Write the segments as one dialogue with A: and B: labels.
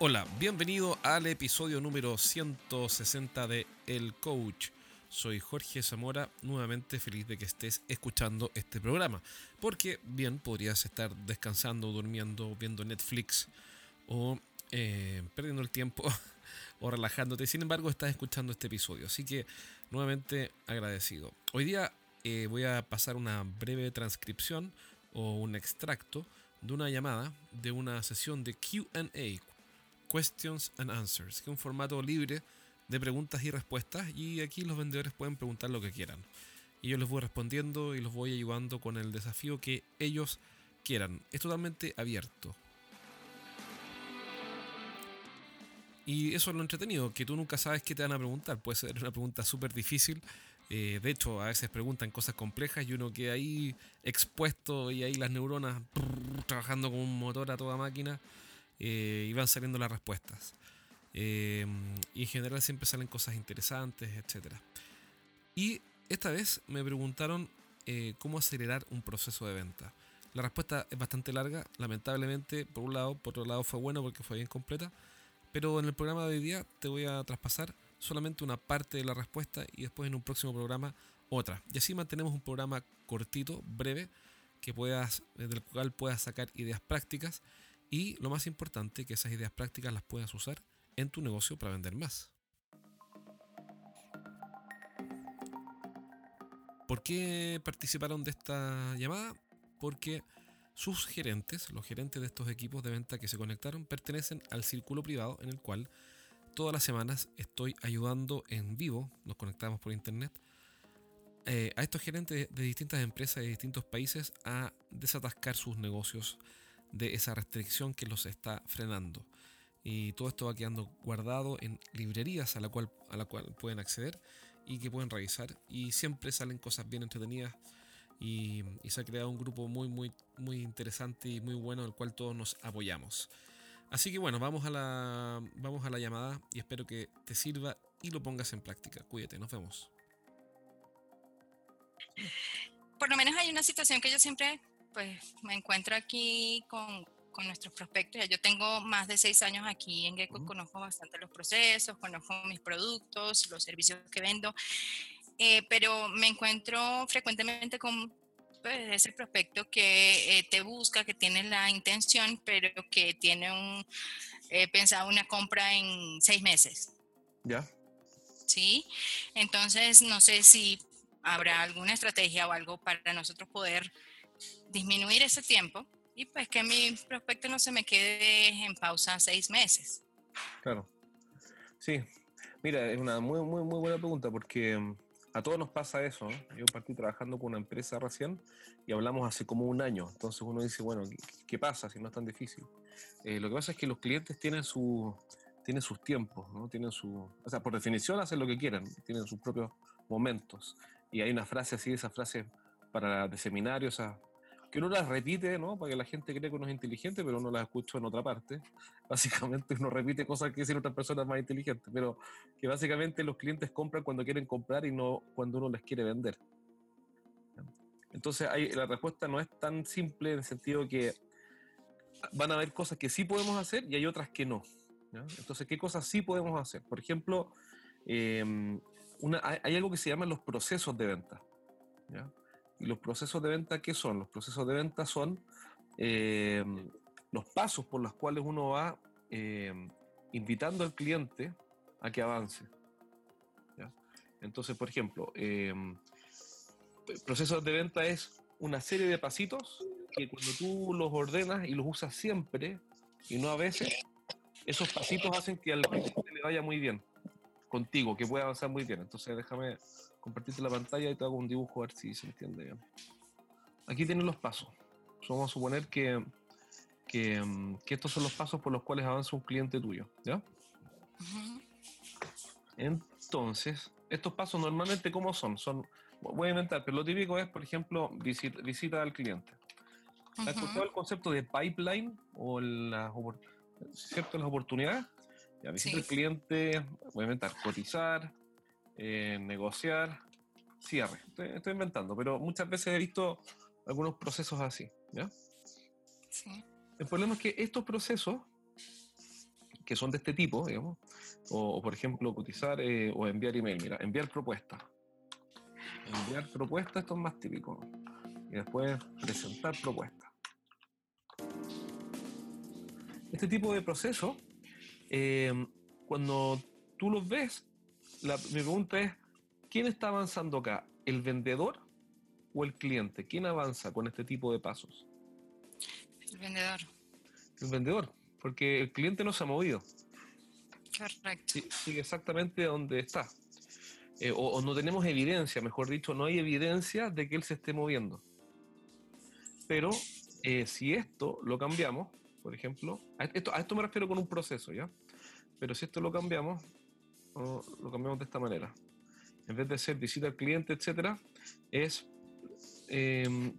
A: Hola, bienvenido al episodio número 160 de El Coach. Soy Jorge Zamora, nuevamente feliz de que estés escuchando este programa, porque bien podrías estar descansando, durmiendo, viendo Netflix o eh, perdiendo el tiempo o relajándote. Sin embargo, estás escuchando este episodio, así que nuevamente agradecido. Hoy día eh, voy a pasar una breve transcripción o un extracto de una llamada de una sesión de QA, Questions and Answers, que es un formato libre de preguntas y respuestas y aquí los vendedores pueden preguntar lo que quieran. Y yo les voy respondiendo y los voy ayudando con el desafío que ellos quieran. Es totalmente abierto. Y eso es lo entretenido, que tú nunca sabes qué te van a preguntar. Puede ser una pregunta súper difícil. Eh, de hecho, a veces preguntan cosas complejas y uno queda ahí expuesto y ahí las neuronas trabajando como un motor a toda máquina eh, y van saliendo las respuestas. Eh, y en general siempre salen cosas interesantes, etc. Y esta vez me preguntaron eh, cómo acelerar un proceso de venta. La respuesta es bastante larga, lamentablemente, por un lado, por otro lado fue bueno porque fue bien completa, pero en el programa de hoy día te voy a traspasar solamente una parte de la respuesta y después en un próximo programa otra. Y así mantenemos un programa cortito, breve, que puedas, del cual puedas sacar ideas prácticas y lo más importante, que esas ideas prácticas las puedas usar en tu negocio para vender más. ¿Por qué participaron de esta llamada? Porque sus gerentes, los gerentes de estos equipos de venta que se conectaron, pertenecen al círculo privado en el cual todas las semanas estoy ayudando en vivo, nos conectamos por internet, eh, a estos gerentes de distintas empresas de distintos países a desatascar sus negocios de esa restricción que los está frenando. Y todo esto va quedando guardado en librerías a la cual, a la cual pueden acceder y que pueden revisar. Y siempre salen cosas bien entretenidas. Y, se ha creado un grupo muy, muy, muy interesante y muy bueno, el cual todos nos apoyamos. Así que bueno, vamos a la, vamos a la llamada y espero que te sirva y lo pongas en práctica. Cuídate, nos vemos.
B: Por lo menos hay una situación que yo siempre pues me encuentro aquí con, con nuestros prospectos. Yo tengo más de seis años aquí en Gecko, conozco bastante los procesos, conozco mis productos, los servicios que vendo, eh, pero me encuentro frecuentemente con pues, ese prospecto que eh, te busca, que tiene la intención, pero que tiene un eh, pensado una compra en seis meses.
A: Ya.
B: Sí, entonces no sé si habrá alguna estrategia o algo para nosotros poder disminuir ese tiempo y pues que mi prospecto no se me quede en pausa seis meses.
C: Claro. Sí, mira, es una muy, muy, muy buena pregunta porque mm, a todos nos pasa eso. Yo partí trabajando con una empresa recién y hablamos hace como un año. Entonces uno dice, bueno, ¿qué, pasa si no es tan difícil? Eh, lo que pasa es que los clientes tienen su tienen sus tiempos, ¿no? Tienen su, o sea, por definición hacen lo que quieran, tienen sus propios momentos. Y hay una frase así, esa frase para de seminario, esa que uno las repite, ¿no? Para que la gente cree que uno es inteligente, pero uno las escucha en otra parte. Básicamente uno repite cosas que dicen otras personas más inteligentes, pero que básicamente los clientes compran cuando quieren comprar y no cuando uno les quiere vender. Entonces hay, la respuesta no es tan simple en el sentido que van a haber cosas que sí podemos hacer y hay otras que no. Entonces, ¿qué cosas sí podemos hacer? Por ejemplo, em, una, hay, hay, algo que se llama los procesos de venta. ¿ya? ¿Y los procesos de venta qué son? Los procesos de venta son eh, los pasos por los cuales uno va eh, invitando al cliente a que avance. Entonces, por ejemplo, eh, procesos de venta es una serie de pasitos que cuando tú los ordenas y los usas siempre y no a veces, esos pasitos hacen que al cliente le vaya muy bien contigo, que pueda avanzar muy bien. Entonces, déjame compartirte la pantalla y te hago un dibujo a ver si se entiende bien. Aquí tienen los pasos. Vamos a suponer que, que, mm, que, estos son los pasos por los cuales avanza un cliente tuyo. ¿Ya? Entonces, estos pasos normalmente, ¿cómo son? son? Voy a inventar, pero lo típico es, por ejemplo, visita, visita al cliente. ¿Has escuchado el concepto de pipeline o las, ¿cierto? las oportunidades? Ya, visita al cliente, voy a inventar, cotizar, eh, negociar, cierre. Estoy, inventando, pero muchas veces he visto algunos procesos así. ¿ya? El problema es que estos procesos,
A: que son de este tipo, digamos, o, por ejemplo cotizar eh, o enviar email. Mira, enviar propuesta. Enviar propuesta, esto es más típico. Y después presentar propuesta. Este tipo de proceso, eh, cuando tú los ves, la, mi pregunta es, ¿quién está avanzando acá? ¿El vendedor o el cliente? ¿Quién avanza con este tipo de pasos?
B: El vendedor.
A: El vendedor, porque el cliente no se ha movido.
B: Correcto.
A: sigue exactamente donde está. Eh, o, no tenemos evidencia, mejor dicho, no hay evidencia de que él se esté moviendo. Pero eh, si esto lo cambiamos, por ejemplo, a esto, a esto me refiero con un proceso, ¿ya? Pero si esto lo cambiamos, lo cambiamos de esta manera. En vez de ser visita al cliente, etcétera, es. Em,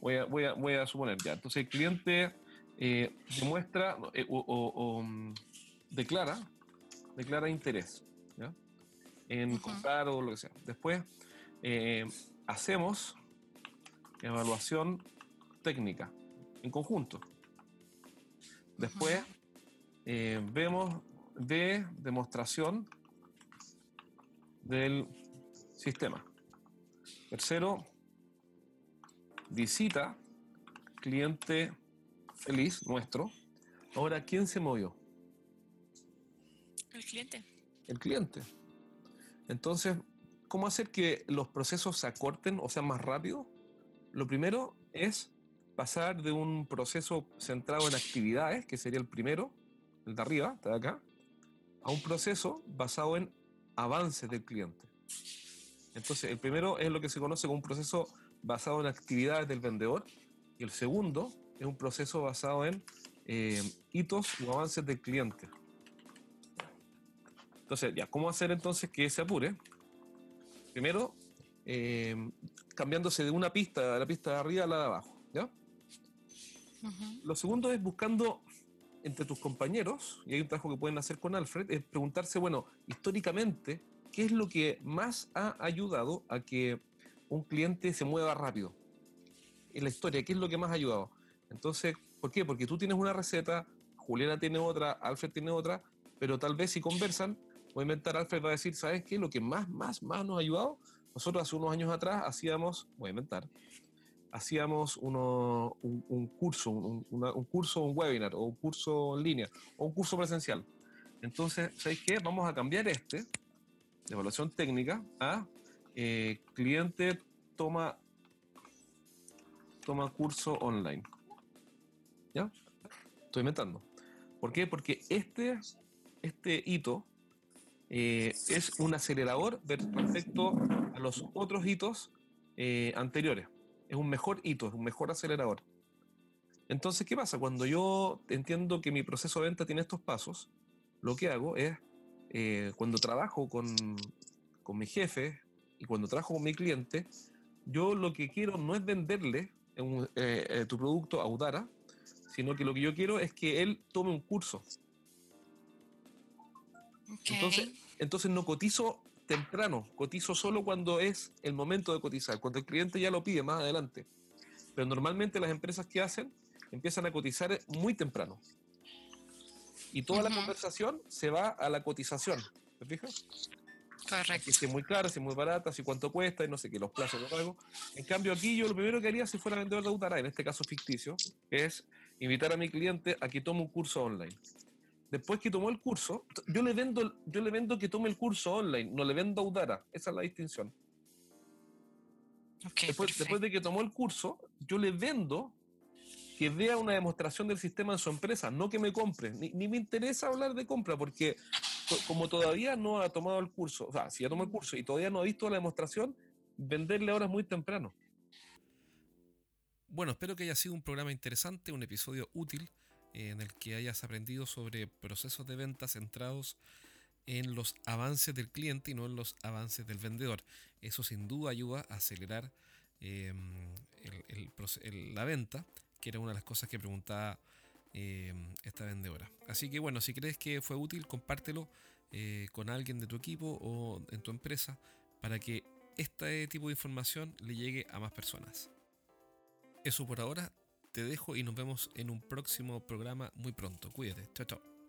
A: voy, a, voy, a, voy, a, suponer ya. Entonces el cliente eh, demuestra eh, o, mm, declara, declara interés ¿ya? en comprar o lo que sea. Después eh, hacemos evaluación técnica en conjunto. Después vemos de demostración del sistema. Tercero, visita, cliente feliz nuestro. Ahora, ¿quién se movió?
B: El cliente.
A: El cliente. Entonces, ¿cómo hacer que los procesos se acorten o sean más rápidos? Lo primero es pasar de un proceso centrado en actividades, que sería el primero, el de arriba, está de acá, a un proceso basado en avances del cliente. Entonces, el primero es lo que se conoce como un proceso basado en actividades del vendedor y el segundo es un proceso basado en eh, hitos o avances del cliente. Entonces, ya, ¿cómo hacer entonces que se apure? Primero, eh, cambiándose de una pista, de la pista de arriba a la de abajo, ¿ya? Lo segundo es buscando entre tus compañeros, y hay un trabajo que pueden hacer con Alfred, es preguntarse, bueno, históricamente, ¿qué es lo que más ha ayudado a que un cliente se mueva rápido? En la historia, ¿qué es lo que más ha ayudado? Entonces, ¿por qué? Porque tú tienes una receta, Juliana tiene otra, Alfred tiene otra, pero tal vez si conversan, voy a inventar, Alfred va a decir, ¿sabes qué? Lo que más, más, más nos ha ayudado, nosotros hace unos años atrás hacíamos, voy a inventar, hacíamos uno, un, curso, un, un, curso, un webinar, o un curso en línea, o un curso presencial. Entonces, ¿sabéis qué? Vamos a cambiar este, de evaluación técnica, a eh, cliente toma, toma curso online. ¿Ya? Estoy inventando. ¿Por qué? Porque este, este hito eh, es un acelerador respecto a los otros hitos eh, anteriores es un mejor hito, es un mejor acelerador. Entonces, ¿qué pasa? Cuando yo entiendo que mi proceso de venta tiene estos pasos, lo que hago es, eh, cuando trabajo con, con mi jefe y cuando trabajo con mi cliente, yo lo que quiero no es venderle eh, eh, tu producto a Udara, sino que lo que yo quiero es que él tome un curso. Entonces, entonces no cotizo temprano, cotizo solo cuando es el momento de cotizar, cuando el cliente ya lo pide más adelante. Pero normalmente las empresas que hacen empiezan a cotizar muy temprano. Y toda la conversación se va a la cotización. ¿Te fijas?
B: Correcto.
A: si es muy cara, si es muy barata, si cuánto cuesta y no sé qué, los plazos de pago. En cambio, aquí yo lo primero que haría si fuera vendedor de Utara, en este caso ficticio, es invitar a mi cliente a que tome un curso online después que tomó el curso, yo le vendo, yo le vendo que tome el curso online, no le vendo a Udara. Esa es la distinción. después, después, de que tomó el curso, yo le vendo que vea una demostración del sistema en su empresa, no que me compre. Ni, me interesa hablar de compra, porque como todavía no ha tomado el curso, o sea, si ya tomó el curso y todavía no ha visto la demostración, venderle ahora es muy temprano.
D: Bueno, espero que haya sido un programa interesante, un episodio útil en el que hayas aprendido sobre procesos de venta centrados en los avances del cliente y no en los avances del vendedor. Eso sin duda ayuda a acelerar em, la venta, que era una de las cosas que preguntaba em, esta vendedora. Así que bueno, si crees que fue útil, compártelo eh, con alguien de tu equipo o en tu empresa para que este tipo de información le llegue a más personas. Eso por ahora, te dejo y nos vemos en un próximo programa muy pronto. Cuídate. Chao, chao.